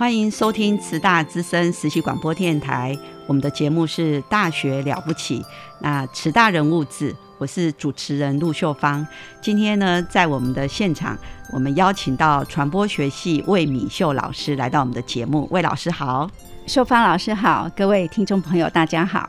欢迎收听慈大之声实习广播电台，我们的节目是《大学了不起》。那慈大人物志，我是主持人陆秀芳。今天呢，在我们的现场，我们邀请到传播学系魏敏秀老师来到我们的节目。魏老师好，秀芳老师好，各位听众朋友大家好。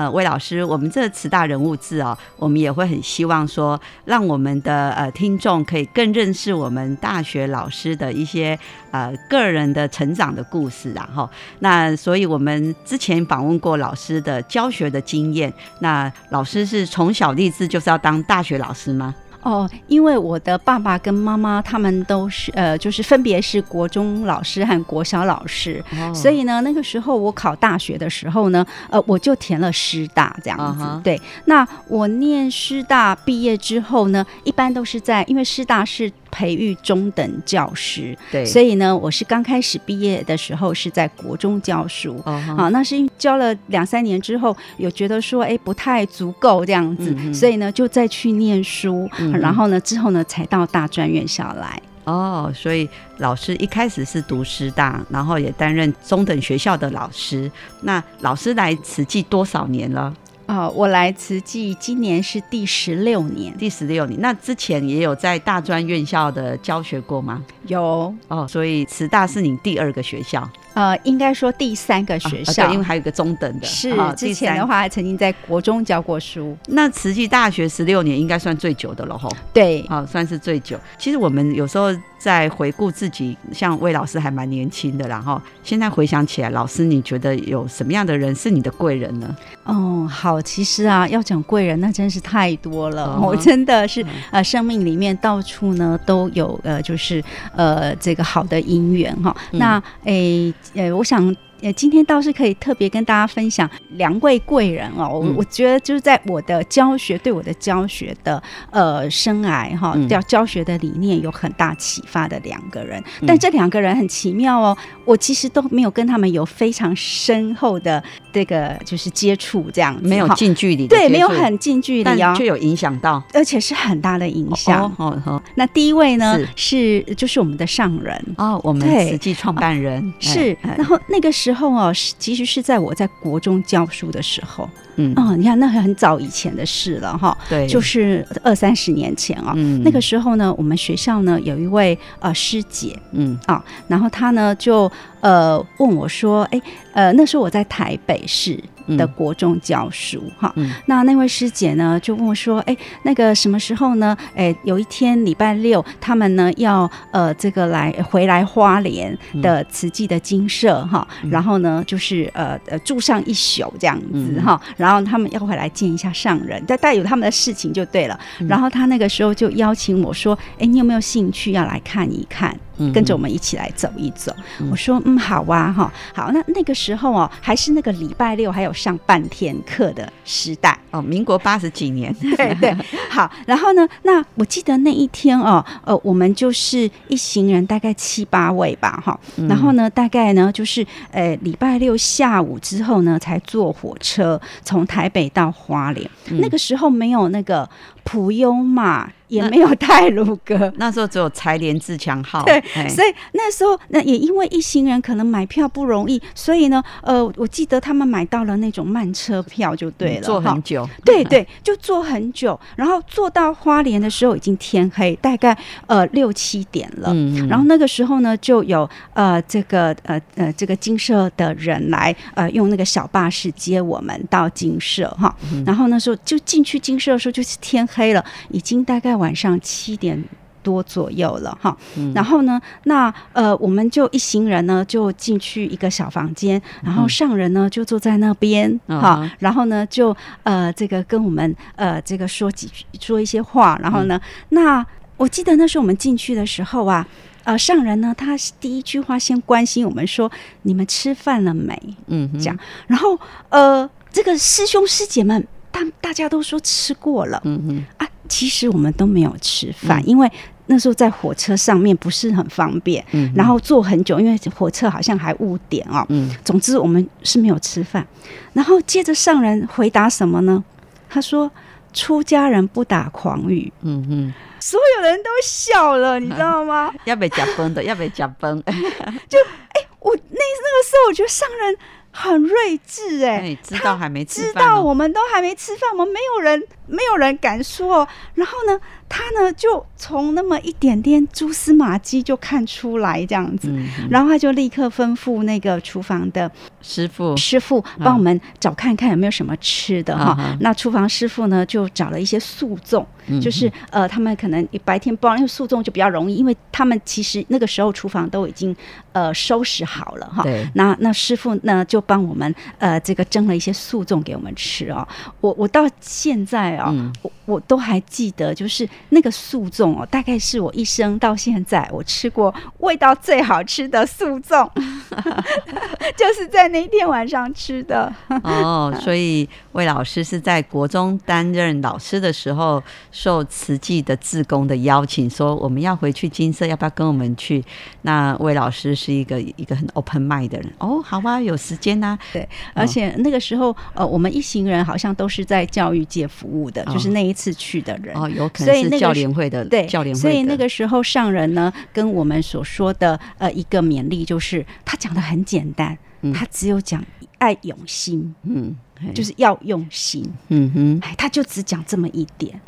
呃，魏老师，我们这慈大人物志哦，我们也会很希望说，让我们的呃听众可以更认识我们大学老师的一些呃个人的成长的故事，然后那所以我们之前访问过老师的教学的经验，那老师是从小立志就是要当大学老师吗？哦，因为我的爸爸跟妈妈他们都是呃，就是分别是国中老师和国小老师，所以呢，那个时候我考大学的时候呢，呃，我就填了师大这样子。对，那我念师大毕业之后呢，一般都是在，因为师大是。培育中等教师，对，所以呢，我是刚开始毕业的时候是在国中教书，好，那是教了两三年之后，有觉得说，哎，不太足够这样子，所以呢，就再去念书，然后呢，之后呢，才到大专院校来。哦，所以老师一开始是读师大，然后也担任中等学校的老师。那老师来慈济多少年了？啊，我来慈济今年是第十六年，第十六年。那之前也有在大专院校的教学过吗？有哦，所以慈大是你第二个学校。呃，应该说第三个学校，因为还有个中等的。是之前的话，还曾经在国中教过书。那慈济大学十六年应该算最久的了吼。对，好，算是最久。其实我们有时候在回顾自己，像魏老师还蛮年轻的，然后现在回想起来，老师你觉得有什么样的人是你的贵人呢？哦，好，其实啊，要讲贵人，那真是太多了。我真的是呃，生命里面到处呢都有呃，就是呃，这个好的姻缘哈。那诶。呃，我想。呃，今天倒是可以特别跟大家分享两位贵人哦。我我觉得就是在我的教学，对我的教学的呃生涯哈，教教学的理念有很大启发的两个人。但这两个人很奇妙哦，我其实都没有跟他们有非常深厚的这个就是接触，这样没有近距离对，没有很近距离哦，却有影响到，而且是很大的影响。哦哦，那第一位呢是就是我们的上人哦，我们实际创办人是，然后那个时。时候哦，是其实是在我在国中教书的时候，嗯。哦，你看那很早以前的事了哈，对，就是二三十年前啊，那个时候呢，我们学校呢有一位呃师姐，嗯。啊，然后她呢就呃问我说，哎呃那时候我在台北市。的国中教书哈，那那位师姐呢就问我说：“哎，那个什么时候呢？哎，有一天礼拜六，他们呢要呃这个来回来花莲的慈济的金舍哈，然后呢就是呃呃住上一宿这样子哈，然后他们要回来见一下上人，但带有他们的事情就对了。然后他那个时候就邀请我说：，哎，你有没有兴趣要来看一看？”跟着我们一起来走一走。我说嗯好啊哈。好那那个时候哦还是那个礼拜六还有上半天课的时代。哦民国八十几年。对对。好然后呢那我记得那一天哦呃我们就是一行人大概七八位吧哈。然后呢大概呢就是呃礼拜六下午之后呢才坐火车从台北到花莲。那个时候没有那个。普悠玛。也没有泰鲁格，那时候只有柴联自强号。对，所以那时候那也因为一行人可能买票不容易，所以呢，呃，我记得他们买到了那种慢车票就对了，坐很久。对 对，就坐很久，然后坐到花莲的时候已经天黑，大概呃六七点了。嗯然后那个时候呢，就有呃这个呃呃这个金社的人来呃用那个小巴士接我们到金社哈。然后那时候就进去金社的时候就是天黑了，已经大概。晚上七点多左右了哈，然后呢，那呃，我们就一行人呢就进去一个小房间，然后上人呢就坐在那边哈，然后呢就呃这个跟我们呃这个说几句说一些话，然后呢，那我记得那时候我们进去的时候啊，呃上人呢他第一句话先关心我们说你们吃饭了没？嗯，这样，然后呃这个师兄师姐们大大家都说吃过了，嗯嗯啊。其实我们都没有吃饭，因为那时候在火车上面不是很方便，嗯然后坐很久，因为火车好像还误点哦。嗯总之我们是没有吃饭。然后接着上人回答什么呢？他说：“出家人不打诳语。”嗯嗯，所有人都笑了，你知道吗？要被夹崩的，要被夹崩。就哎，我那那个时候我觉得上人。很睿智哎，知道还没吃饭，知道我们都还没吃饭，我们没有人，没有人敢说。然后呢？他呢，就从那么一点点蛛丝马迹就看出来这样子，然后他就立刻吩咐那个厨房的师傅师傅帮我们找看看有没有什么吃的哈。那厨房师傅呢，就找了一些素粽，就是呃，他们可能白天包，因为素粽就比较容易，因为他们其实那个时候厨房都已经呃收拾好了哈。那那师傅呢，就帮我们呃这个蒸了一些素粽给我们吃哦。我我到现在啊，我我都还记得，就是。那个素粽哦，大概是我一生到现在我吃过味道最好吃的素粽，就是在那天晚上吃的。哦，所以魏老师是在国中担任老师的时候，受慈济的志工的邀请，说我们要回去金色，要不要跟我们去？那魏老师是一个一个很 open mind 的人。哦，好啊，有时间呐。对，而且那个时候，呃，我们一行人好像都是在教育界服务的，就是那一次去的人。哦，有可能是。教联会的对教联会，所以那个时候上人呢，跟我们所说的呃一个勉励，就是他讲的很简单，他只有讲爱用心，嗯，就是要用心，嗯哼，哎，他就只讲这么一点，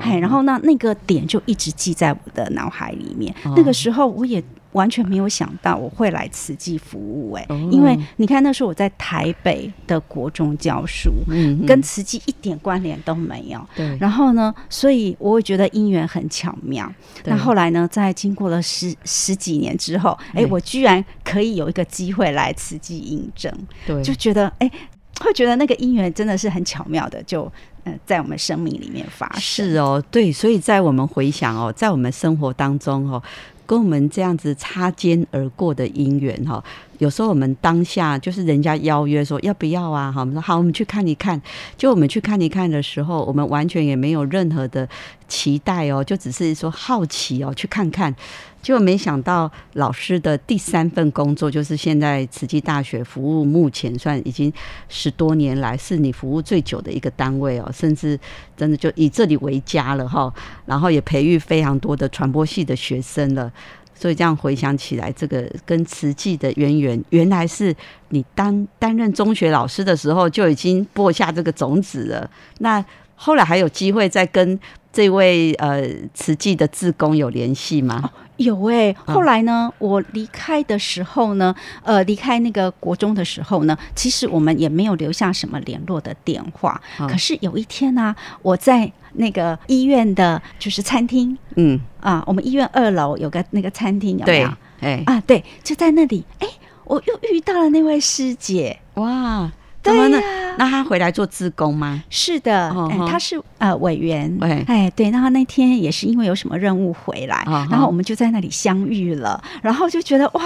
哎，然后呢那个点就一直记在我的脑海里面。那个时候我也。完全没有想到我会来慈济服务哎，因为你看那时候我在台北的国中教书，嗯，跟慈济一点关联都没有。对，然后呢，所以我会觉得姻缘很巧妙。那后来呢，在经过了十十几年之后，哎，我居然可以有一个机会来慈济应征，对，就觉得哎，会觉得那个姻缘真的是很巧妙的，就嗯，在我们生命里面发生。是哦，对，所以在我们回想哦，在我们生活当中哦。跟我们这样子擦肩而过的姻缘哈，有时候我们当下就是人家邀约说要不要啊？哈，我们说好，我们去看一看。就我们去看一看的时候，我们完全也没有任何的期待哦，就只是说好奇哦，去看看。就没想到老师的第三份工作，就是现在慈济大学服务，目前算已经十多年来是你服务最久的一个单位哦，甚至真的就以这里为家了哈。然后也培育非常多的传播系的学生了，所以这样回想起来，这个跟慈济的渊源，原来是你担担任中学老师的时候就已经播下这个种子了。那后来还有机会再跟这位呃慈济的志工有联系吗？有哎，后来呢，我离开的时候呢，呃，离开那个国中的时候呢，其实我们也没有留下什么联络的电话。可是有一天呢，我在那个医院的，就是餐厅，嗯啊，我们医院二楼有个那个餐厅，有没有？哎啊，对，就在那里，哎，我又遇到了那位师姐，哇。怎么呢？那他回来做自工吗？是的，他是呃委员。哎，对，那他那天也是因为有什么任务回来，然后我们就在那里相遇了，然后就觉得哇，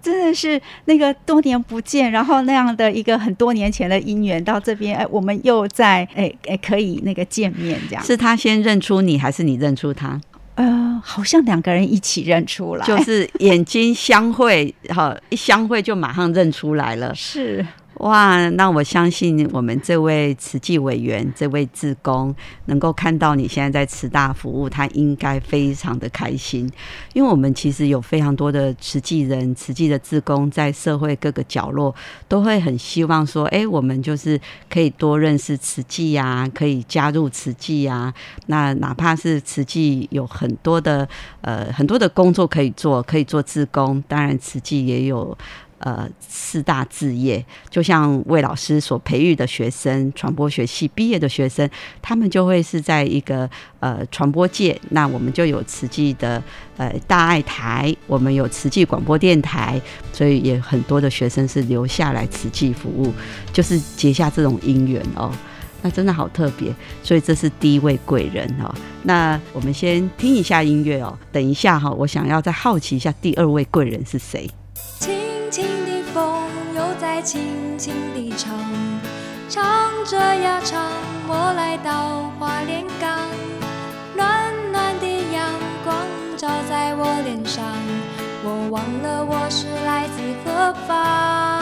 真的是那个多年不见，然后那样的一个很多年前的姻缘到这边，哎，我们又在哎哎可以那个见面这样。是他先认出你，还是你认出他？呃，好像两个人一起认出来，就是眼睛相会，哈，一相会就马上认出来了。是。哇，那我相信我们这位慈济委员、这位志工能够看到你现在在慈大服务，他应该非常的开心，因为我们其实有非常多的慈济人、慈济的志工在社会各个角落，都会很希望说，哎，我们就是可以多认识慈济呀，可以加入慈济呀。那哪怕是慈济有很多的呃很多的工作可以做，可以做志工，当然慈济也有。呃，四大志业，就像魏老师所培育的学生，传播学系毕业的学生，他们就会是在一个呃传播界。那我们就有慈济的呃大爱台，我们有慈济广播电台，所以也很多的学生是留下来慈济服务，就是结下这种姻缘哦。那真的好特别，所以这是第一位贵人哦。那我们先听一下音乐哦，等一下哈，我想要再好奇一下第二位贵人是谁。轻轻地唱，唱着呀唱，我来到花莲港，暖暖的阳光照在我脸上，我忘了我是来自何方。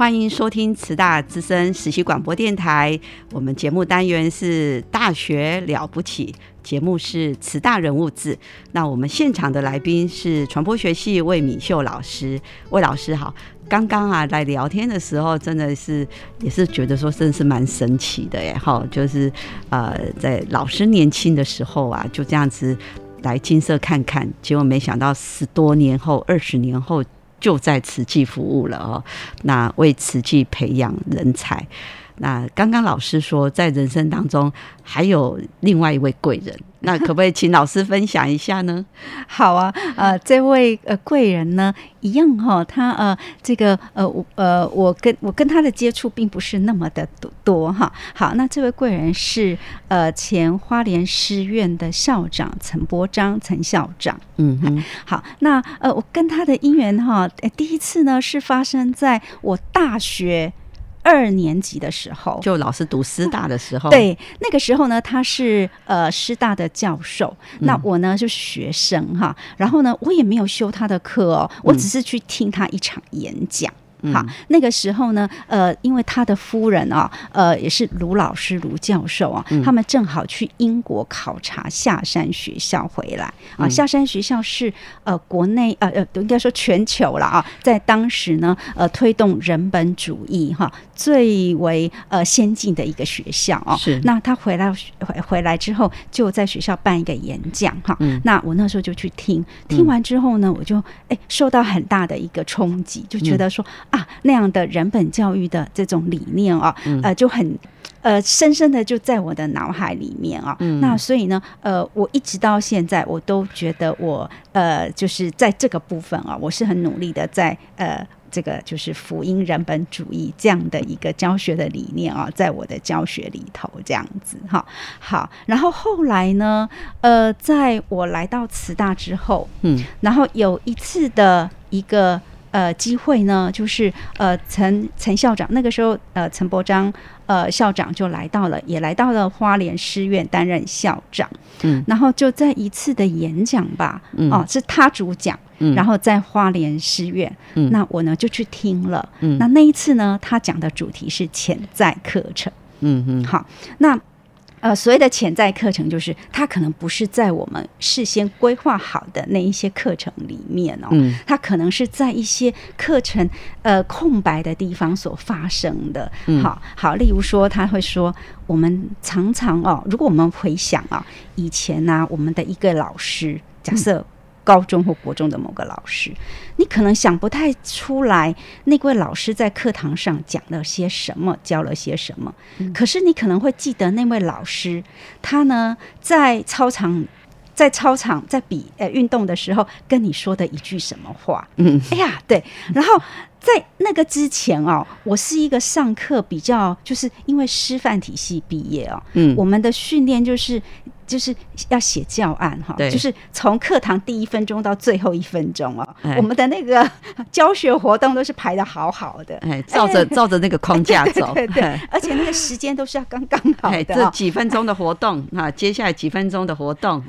欢迎收听慈大资深实习广播电台。我们节目单元是《大学了不起》，节目是慈大人物志。那我们现场的来宾是传播学系魏敏秀老师。魏老师好，刚刚啊来聊天的时候，真的是也是觉得说，真的是蛮神奇的耶。哈，就是呃，在老师年轻的时候啊，就这样子来金色看看，结果没想到十多年后、二十年后。就在慈济服务了哦，那为慈济培养人才。那刚刚老师说，在人生当中还有另外一位贵人，那可不可以请老师分享一下呢？好啊，呃，这位呃贵人呢，一样哈，他呃这个呃我呃我跟我跟他的接触并不是那么的多哈。好，那这位贵人是呃前花莲师院的校长陈伯章陈校长。嗯哼，好，那呃我跟他的姻缘哈，第一次呢是发生在我大学。二年级的时候，就老师读师大的时候，对，那个时候呢，他是呃师大的教授，那我呢就是学生哈，然后呢，我也没有修他的课哦，我只是去听他一场演讲。好，那个时候呢，呃，因为他的夫人啊，呃，也是卢老师、卢教授啊，他们正好去英国考察下山学校回来啊。下山学校是呃国内呃呃，应该说全球了啊，在当时呢，呃，推动人本主义哈最为呃先进的一个学校哦。是，那他回来回回来之后，就在学校办一个演讲哈。那我那时候就去听，听完之后呢，我就哎受到很大的一个冲击，就觉得说。啊，那样的人本教育的这种理念啊，呃，就很呃深深的就在我的脑海里面啊。那所以呢，呃，我一直到现在，我都觉得我呃，就是在这个部分啊，我是很努力的在呃，这个就是福音人本主义这样的一个教学的理念啊，在我的教学里头这样子哈。好，然后后来呢，呃，在我来到慈大之后，嗯，然后有一次的一个。呃，机会呢，就是呃，陈陈校长那个时候，呃，陈伯章呃校长就来到了，也来到了花莲师院担任校长。嗯，然后就在一次的演讲吧，哦，是他主讲，然后在花莲师院，嗯那我呢就去听了。嗯，那那一次呢，他讲的主题是潜在课程。嗯嗯，好，那。呃，所谓的潜在课程，就是它可能不是在我们事先规划好的那一些课程里面哦，嗯，它可能是在一些课程呃空白的地方所发生的。好好，例如说，他会说，我们常常哦，如果我们回想啊，以前呢，我们的一个老师，假设。高中或国中的某个老师，你可能想不太出来那位老师在课堂上讲了些什么，教了些什么。可是你可能会记得那位老师，他呢在操场，在操场在比呃运动的时候跟你说的一句什么话。嗯，哎呀，对。然后在那个之前哦，我是一个上课比较，就是因为师范体系毕业哦，嗯，我们的训练就是。就是要写教案哈，就是从课堂第一分钟到最后一分钟哦，我们的那个 教学活动都是排的好好的，哎，照着照着那个框架走，对对，而且那个时间都是要刚刚好的，这几分钟的活动哈，接下来几分钟的活动，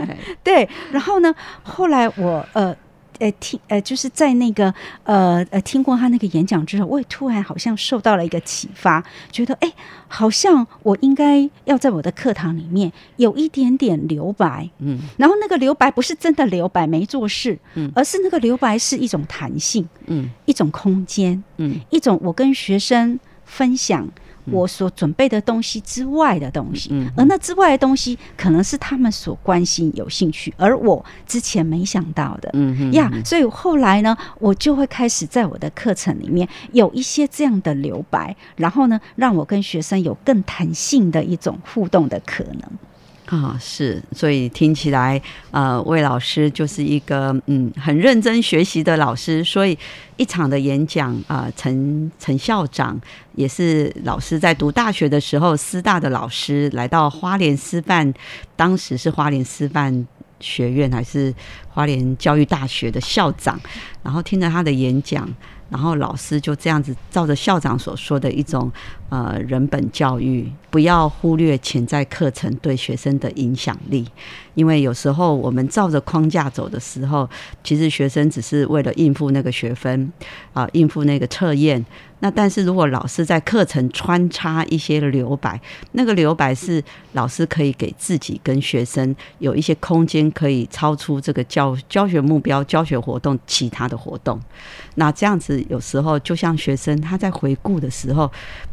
对，然后呢，后来我呃。呃，听呃，就是在那个呃呃听过他那个演讲之后，我也突然好像受到了一个启发，觉得哎，好像我应该要在我的课堂里面有一点点留白，嗯，然后那个留白不是真的留白没做事，嗯，而是那个留白是一种弹性，嗯，一种空间，嗯，一种我跟学生分享。我所准备的东西之外的东西，而那之外的东西可能是他们所关心、有兴趣，而我之前没想到的，嗯。呀，所以后来呢，我就会开始在我的课程里面有一些这样的留白，然后呢，让我跟学生有更弹性的一种互动的可能。啊，是，所以听起来，呃，魏老师就是一个嗯很认真学习的老师。所以一场的演讲啊，陈陈校长也是老师，在读大学的时候，师大的老师来到花莲师范，当时是花莲师范学院还是花莲教育大学的校长，然后听了他的演讲。然后老师就这样子照着校长所说的一种呃人本教育，不要忽略潜在课程对学生的影响力，因为有时候我们照着框架走的时候，其实学生只是为了应付那个学分啊，应付那个测验。那但是如果老师在课程穿插一些留白，那个留白是老师可以给自己跟学生有一些空间，可以超出这个教教学目标、教学活动其他的活动。那这样子有时候就像学生他在回顾的时候，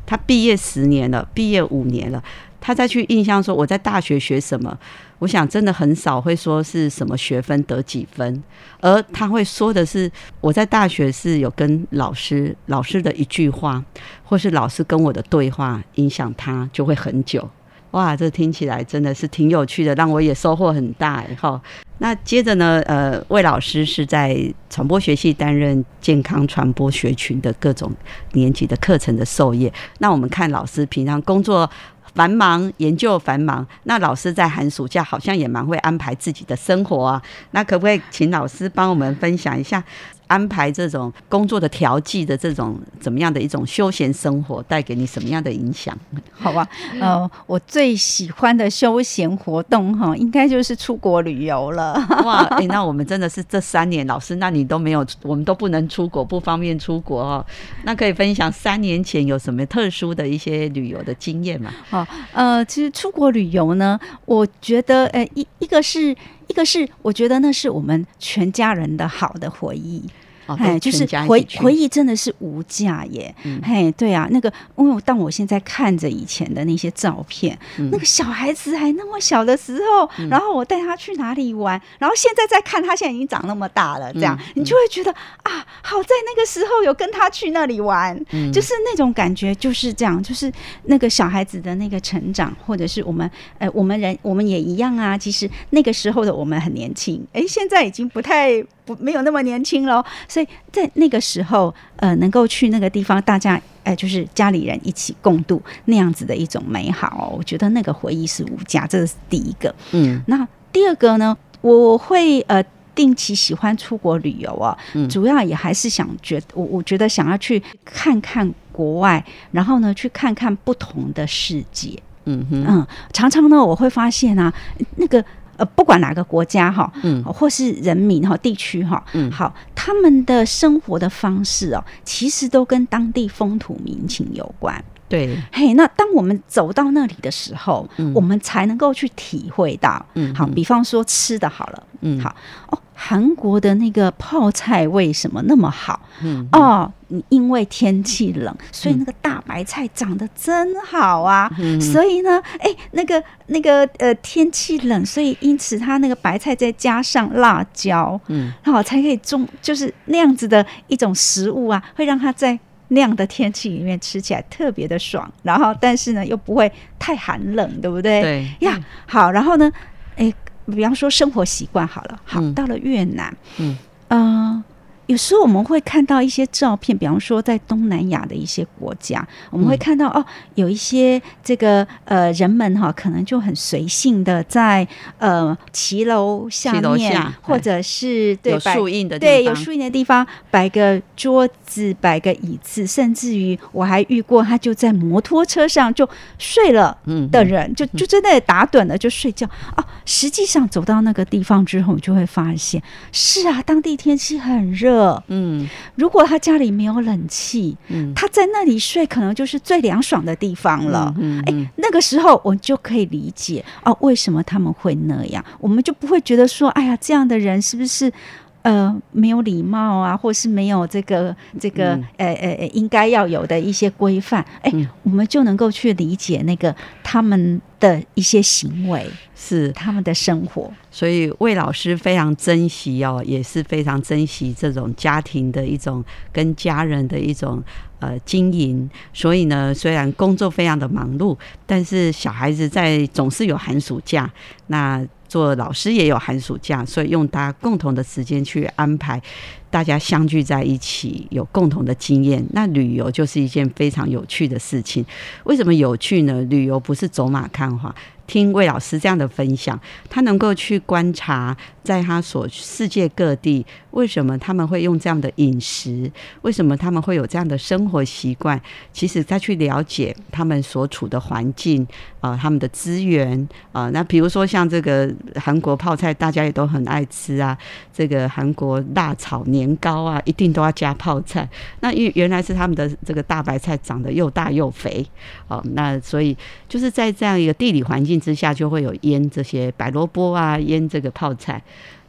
他毕业十年了，毕业五年了，他再去印象说我在大学学什么，我想真的很少会说是什么学分得几分，而他会说的是我在大学是有跟老师老师的一句话，或是老师跟我的对话影响他就会很久。哇，这听起来真的是挺有趣的，让我也收获很大。哈，那接着呢，呃，魏老师是在传播学系担任健康传播学群的各种年级的课程的授业。那我们看老师平常工作繁忙，研究繁忙，那老师在寒暑假好像也蛮会安排自己的生活啊。那可不可以请老师帮我们分享一下？安排这种工作的调剂的这种怎么样的一种休闲生活，带给你什么样的影响？好吧，呃，我最喜欢的休闲活动哈，应该就是出国旅游了。哇，哎，那我们真的是这三年，老师，那你都没有，我们都不能出国，不方便出国哦。那可以分享三年前有什么特殊的一些旅游的经验吗？好，呃，其实出国旅游呢，我觉得，呃，一一个是。一个是我觉得那是我们全家人的好的回忆。哎，就是回回忆真的是无价耶！嘿，对啊，那个，因为当我现在看着以前的那些照片，那个小孩子还那么小的时候，然后我带他去哪里玩，然后现在再看他现在已经长那么大了，这样你就会觉得啊，好在那个时候有跟他去那里玩，就是那种感觉就是这样，就是那个小孩子的那个成长，或者是我们呃，我们人我们也一样啊。其实那个时候的我们很年轻，哎，现在已经不太。不没有那么年轻喽，所以在那个时候，呃，能够去那个地方，大家，呃，就是家里人一起共度那样子的一种美好，我觉得那个回忆是无价，这是第一个。嗯，那第二个呢，我会呃定期喜欢出国旅游啊，主要也还是想觉我我觉得想要去看看国外，然后呢，去看看不同的世界。嗯嗯，常常呢，我会发现啊，那个。呃，不管哪个国家哈，嗯，或是人民哈，地区哈，嗯，好，他们的生活的方式哦，其实都跟当地风土民情有关。对，嘿，那当我们走到那里的时候，我们才能够去体会到。嗯，好，比方说吃的好了，嗯，好哦。韩国的那个泡菜为什么那么好？嗯哦，因为天气冷，所以那个大白菜长得真好啊。嗯所以呢，哎，那个那个呃，天气冷，所以因此它那个白菜再加上辣椒，嗯，好才可以种，就是那样子的一种食物啊，会让它在那样的天气里面吃起来特别的爽。然后，但是呢，又不会太寒冷，对不对？对呀，好，然后呢，哎。比方说生活习惯好了，好到了越南，嗯，呃。有时候我们会看到一些照片，比方说在东南亚的一些国家，我们会看到哦，有一些这个呃人们哈，可能就很随性的在呃骑楼下面，或者是有树荫的对有树荫的地方摆个桌子，摆个椅子，甚至于我还遇过他就在摩托车上就睡了的人，就就在那里打盹了就睡觉哦。实际上走到那个地方之后，就会发现是啊，当地天气很热。嗯，如果他家里没有冷气，嗯，他在那里睡可能就是最凉爽的地方了。嗯，哎，那个时候我就可以理解哦，为什么他们会那样，我们就不会觉得说，哎呀，这样的人是不是呃没有礼貌啊，或是没有这个这个呃呃呃应该要有的一些规范？哎，我们就能够去理解那个他们的一些行为。是他们的生活，所以魏老师非常珍惜哦，也是非常珍惜这种家庭的一种跟家人的一种呃经营。所以呢，虽然工作非常的忙碌，但是小孩子在总是有寒暑假，那做老师也有寒暑假，所以用大家共同的时间去安排，大家相聚在一起，有共同的经验。那旅游就是一件非常有趣的事情。为什么有趣呢？旅游不是走马看花。听魏老师这样的分享，他能够去观察，在他所世界各地，为什么他们会用这样的饮食？为什么他们会有这样的生活习惯？其实再去了解他们所处的环境啊，他们的资源啊，那比如说像这个韩国泡菜，大家也都很爱吃啊。这个韩国辣炒年糕啊，一定都要加泡菜。那因原来是他们的这个大白菜长得又大又肥哦，那所以就是在这样一个地理环境。之下就会有腌这些白萝卜啊，腌这个泡菜。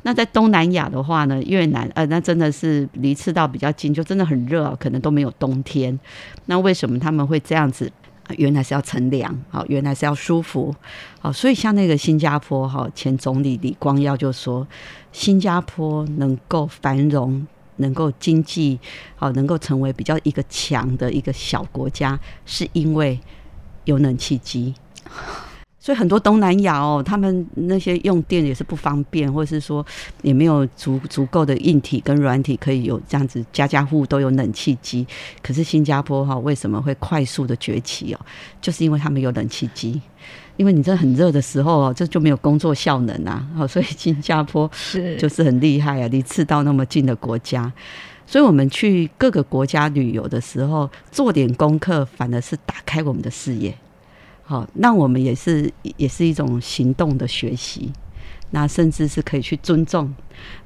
那在东南亚的话呢，越南呃，那真的是离赤道比较近，就真的很热，可能都没有冬天。那为什么他们会这样子原来是要乘凉，好，原来是要舒服，好，所以像那个新加坡哈前总理李光耀就说，新加坡能够繁荣，能够经济好，能够成为比较一个强的一个小国家，是因为有冷气机。所以很多东南亚哦，他们那些用电也是不方便，或者是说也没有足足够的硬体跟软体可以有这样子家家户户都有冷气机。可是新加坡哈为什么会快速的崛起哦？就是因为他们有冷气机。因为你这很热的时候哦，这就没有工作效能啊。好，所以新加坡 是就是很厉害啊，离赤道那么近的国家。所以我们去各个国家旅游的时候，做点功课，反而是打开我们的视野。好，那我们也是也是一种行动的学习，那甚至是可以去尊重，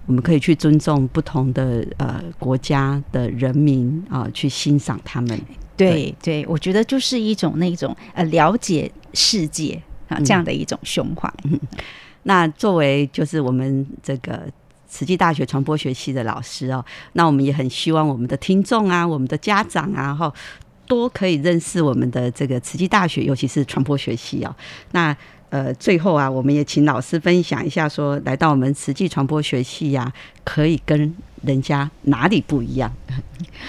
我们可以去尊重不同的呃国家的人民啊，去欣赏他们。对对，我觉得就是一种那种呃了解世界啊这样的一种胸怀。那作为就是我们这个慈济大学传播学系的老师哦，那我们也很希望我们的听众啊，我们的家长啊，哈。多可以认识我们的这个慈济大学，尤其是传播学系哦。那呃，最后啊，我们也请老师分享一下，说来到我们慈济传播学系呀，可以跟人家哪里不一样？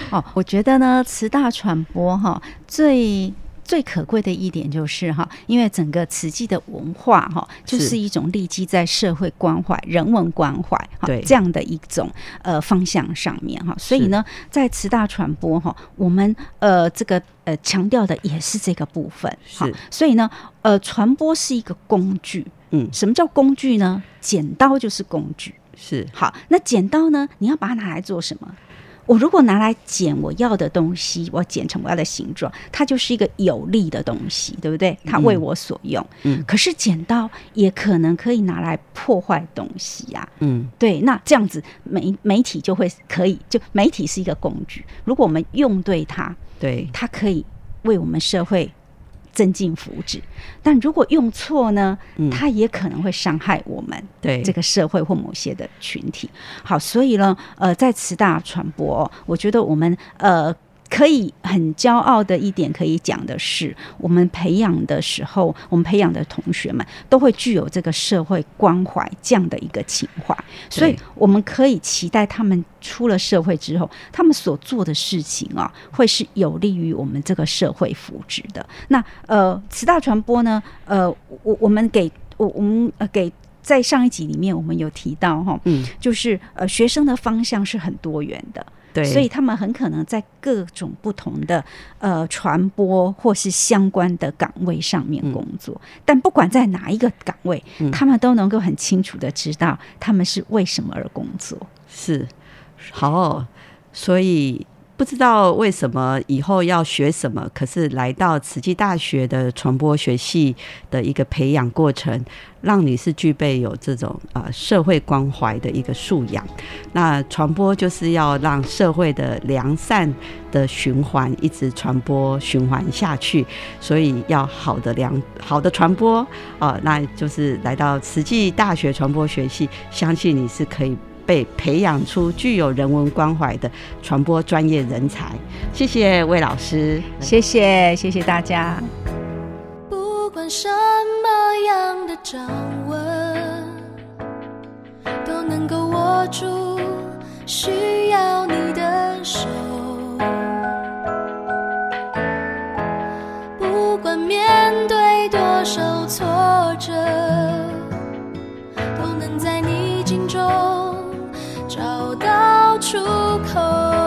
哦，我觉得呢，慈大传播哈最。最可贵的一点就是哈，因为整个慈济的文化哈，就是一种立基在社会关怀、人文关怀哈这样的一种呃方向上面哈，所以呢，在慈大传播哈，我们呃这个呃强调的也是这个部分哈，所以呢，呃，传播是一个工具，嗯，什么叫工具呢？剪刀就是工具，是。好，那剪刀呢，你要把它拿来做什么？我如果拿来剪我要的东西，我剪成我要的形状，它就是一个有利的东西，对不对？它为我所用。嗯。可是剪刀也可能可以拿来破坏东西呀。嗯。对，那这样子媒媒体就会可以，就媒体是一个工具。如果我们用对它，对，它可以为我们社会。增进福祉，但如果用错呢？它也可能会伤害我们对这个社会或某些的群体。好，所以呢，呃，在慈大传播，我觉得我们呃。可以很骄傲的一点，可以讲的是，我们培养的时候，我们培养的同学们都会具有这个社会关怀这样的一个情怀，所以我们可以期待他们出了社会之后，他们所做的事情啊，会是有利于我们这个社会福祉的。那呃，慈大传播呢，呃，我我们给我我们呃给在上一集里面我们有提到哈，嗯，就是呃学生的方向是很多元的。所以他们很可能在各种不同的呃传播或是相关的岗位上面工作，但不管在哪一个岗位，他们都能够很清楚的知道他们是为什么而工作。是，好，所以。不知道为什么以后要学什么，可是来到慈济大学的传播学系的一个培养过程，让你是具备有这种啊社会关怀的一个素养。那传播就是要让社会的良善的循环一直传播循环下去，所以要好的良好的传播啊，那就是来到慈济大学传播学系，相信你是可以。被培养出具有人文关怀的传播专业人才，谢谢魏老师，谢谢谢谢大家。不管什么样的掌纹，都能够握住需要你的手。不管面对多少挫折，都能在逆出口。